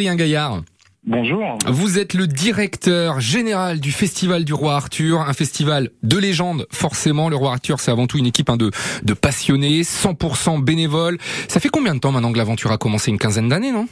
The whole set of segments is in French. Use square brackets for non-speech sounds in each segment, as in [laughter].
Gaillard. Bonjour. Vous êtes le directeur général du Festival du Roi Arthur, un festival de légende, forcément. Le Roi Arthur, c'est avant tout une équipe hein, de, de passionnés, 100% bénévoles. Ça fait combien de temps maintenant que l'aventure a commencé? Une quinzaine d'années, non?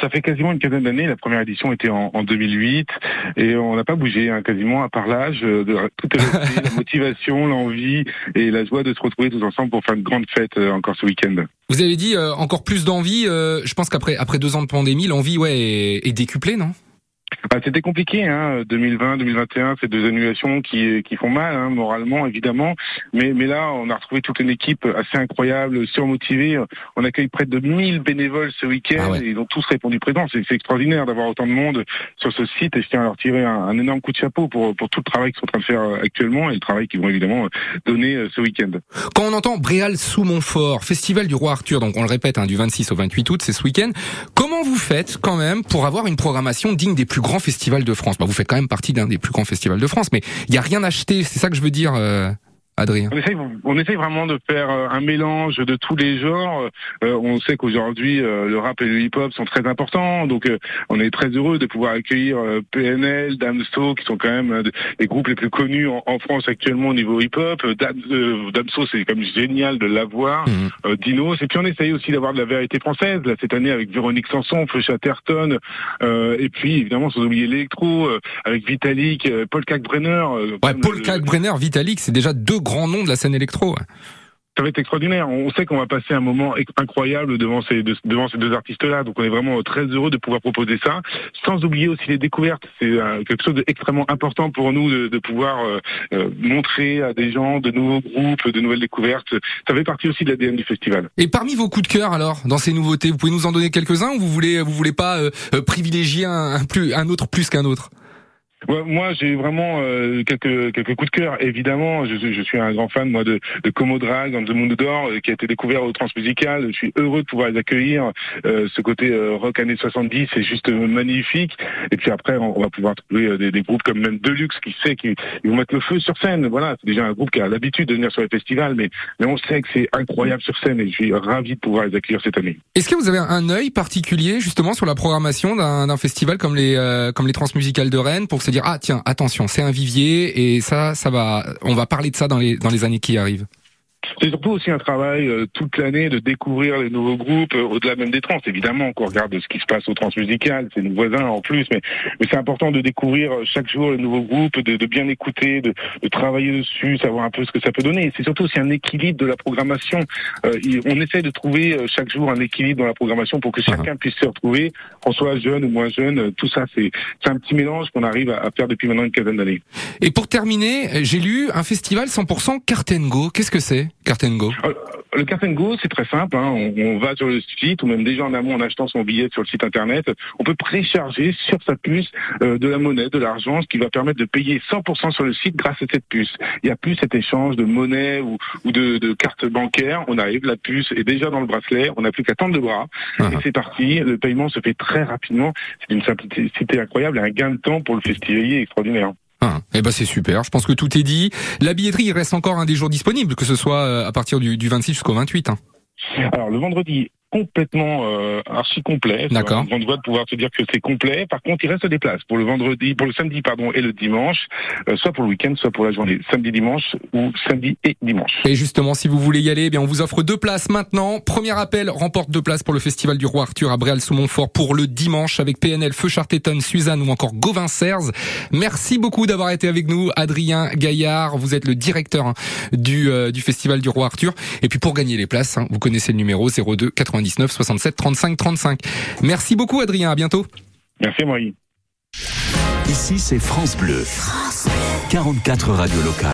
Ça fait quasiment une quinzaine d'années. La première édition était en, en 2008 et on n'a pas bougé hein, quasiment à part l'âge. De, tout est [laughs] resté, la motivation, l'envie et la joie de se retrouver tous ensemble pour faire une grande fête euh, encore ce week-end. Vous avez dit euh, encore plus d'envie. Euh, je pense qu'après après deux ans de pandémie, l'envie ouais est, est décuplée, non? Bah, c'était compliqué, hein, 2020, 2021, ces deux annulations qui, qui font mal, hein, moralement évidemment. Mais, mais là, on a retrouvé toute une équipe assez incroyable, surmotivée. On accueille près de 1000 bénévoles ce week-end ah et ils ont tous répondu présent. C'est extraordinaire d'avoir autant de monde sur ce site et je tiens à leur tirer un, énorme coup de chapeau pour, pour tout le travail qu'ils sont en train de faire actuellement et le travail qu'ils vont évidemment donner euh, ce week-end. Quand on entend Bréal sous Montfort, festival du Roi Arthur, donc on le répète, hein, du 26 au 28 août, c'est ce week-end. Comment vous faites quand même pour avoir une programmation digne des plus grands festival de France. Bah, vous faites quand même partie d'un des plus grands festivals de France, mais il n'y a rien acheté. C'est ça que je veux dire. Euh, Adrien on essaye, on essaye, vraiment de faire euh, un mélange de tous les genres. Euh, on sait qu'aujourd'hui, euh, le rap et le hip-hop sont très importants, donc on est très heureux de pouvoir accueillir PNL, Damso, qui sont quand même des groupes les plus connus en, France actuellement au niveau hip-hop. Damso, c'est comme génial de l'avoir. Mmh. Dinos, et puis on essaye aussi d'avoir de la vérité française. Là, cette année, avec Véronique Sanson, Feu Chatterton, et puis évidemment, sans oublier l'électro, avec Vitalik, Paul Kalkbrenner. ouais, Paul Kalkbrenner, Vitalik, c'est déjà deux grand nom de la scène électro. Ça va être extraordinaire. On sait qu'on va passer un moment incroyable devant ces deux, devant ces deux artistes-là. Donc on est vraiment très heureux de pouvoir proposer ça. Sans oublier aussi les découvertes. C'est euh, quelque chose d'extrêmement important pour nous de, pouvoir euh, euh, montrer à des gens de nouveaux groupes, de nouvelles découvertes. Ça fait partie aussi de l'ADN du festival. Et parmi vos coups de cœur alors, dans ces nouveautés, vous pouvez nous en donner quelques-uns ou vous voulez vous voulez pas privilégier un, plus, un autre plus qu'un autre? Moi, j'ai vraiment euh, quelques quelques coups de cœur. Évidemment, je, je suis un grand fan moi de, de Como Drag, dans le monde d'or, euh, qui a été découvert au Transmusical. Je suis heureux de pouvoir les accueillir. Euh, ce côté rock années 70, c'est juste magnifique. Et puis après, on, va pouvoir trouver des, des, groupes comme même Deluxe, qui sait qu'ils vont mettre le feu sur scène. Voilà, c'est déjà un groupe qui a l'habitude de venir sur les festivals, mais mais on sait que c'est incroyable sur scène et je suis ravi de pouvoir les accueillir cette année. Est-ce que vous avez un œil particulier justement sur la programmation d'un festival comme les comme les Transmusicales de Rennes pour se dire ah tiens attention c'est un vivier et ça ça va on va parler de ça dans les dans les années qui arrivent. C'est surtout aussi un travail euh, toute l'année de découvrir les nouveaux groupes, euh, au-delà même des trans, évidemment, qu'on regarde ce qui se passe au transmusical, c'est nos voisins en plus, mais, mais c'est important de découvrir euh, chaque jour les nouveaux groupes, de, de bien écouter, de, de, travailler dessus, savoir un peu ce que ça peut donner. c'est surtout aussi un équilibre de la programmation. on essaie de trouver chaque jour un équilibre dans la programmation pour que uh-huh. chacun puisse se retrouver, qu'on soit jeune ou moins jeune. Tout ça, c'est un petit mélange qu'on arrive à, faire depuis maintenant une quinzaine d'années. Et pour terminer, j'ai lu un festival 100% Cartengo. Qu'est-ce que c'est? Euh, le Cartengo, c'est très simple. Hein. On, va sur le site, ou même déjà en amont en achetant son billet sur le site internet, on peut précharger sur sa puce euh, de la monnaie, de l'argent, ce qui va permettre de payer 100% sur le site grâce à cette puce. Il n'y a plus cet échange de monnaie ou, de, de carte bancaire. On arrive, la puce est déjà dans le bracelet, on n'a plus qu'à tendre le bras, ah. et c'est parti. Le paiement se fait très rapidement. C'est une simplicité incroyable et un gain de temps pour le festivalier extraordinaire. Ah, eh ben c'est super. Je pense que tout est dit. La billetterie, il reste encore un des jours disponibles, que ce soit euh, à partir du, du 26 jusqu'au 28. Hein. Alors le vendredi complètement euh, archi complet. D'accord. On doit pouvoir se dire que c'est complet. Par contre, il reste des places pour le vendredi, pour le samedi pardon et le dimanche, euh, soit pour le week-end, soit pour la journée, samedi dimanche ou samedi et dimanche. Et justement, si vous voulez y aller, eh bien on vous offre deux places maintenant. Premier appel remporte deux places pour le festival du Roi Arthur à Bréal-sous-Montfort pour le dimanche avec PNL, Feu Charteton, Suzanne ou encore Gauvin Serres. Merci beaucoup d'avoir été avec nous, Adrien Gaillard. Vous êtes le directeur hein, du euh, du festival du Roi Arthur. Et puis pour gagner les places, hein, vous connaissez le numéro 02 99 67 35 35. Merci beaucoup Adrien, à bientôt. Merci Marie. Ici c'est France Bleu. France 44 radios locales.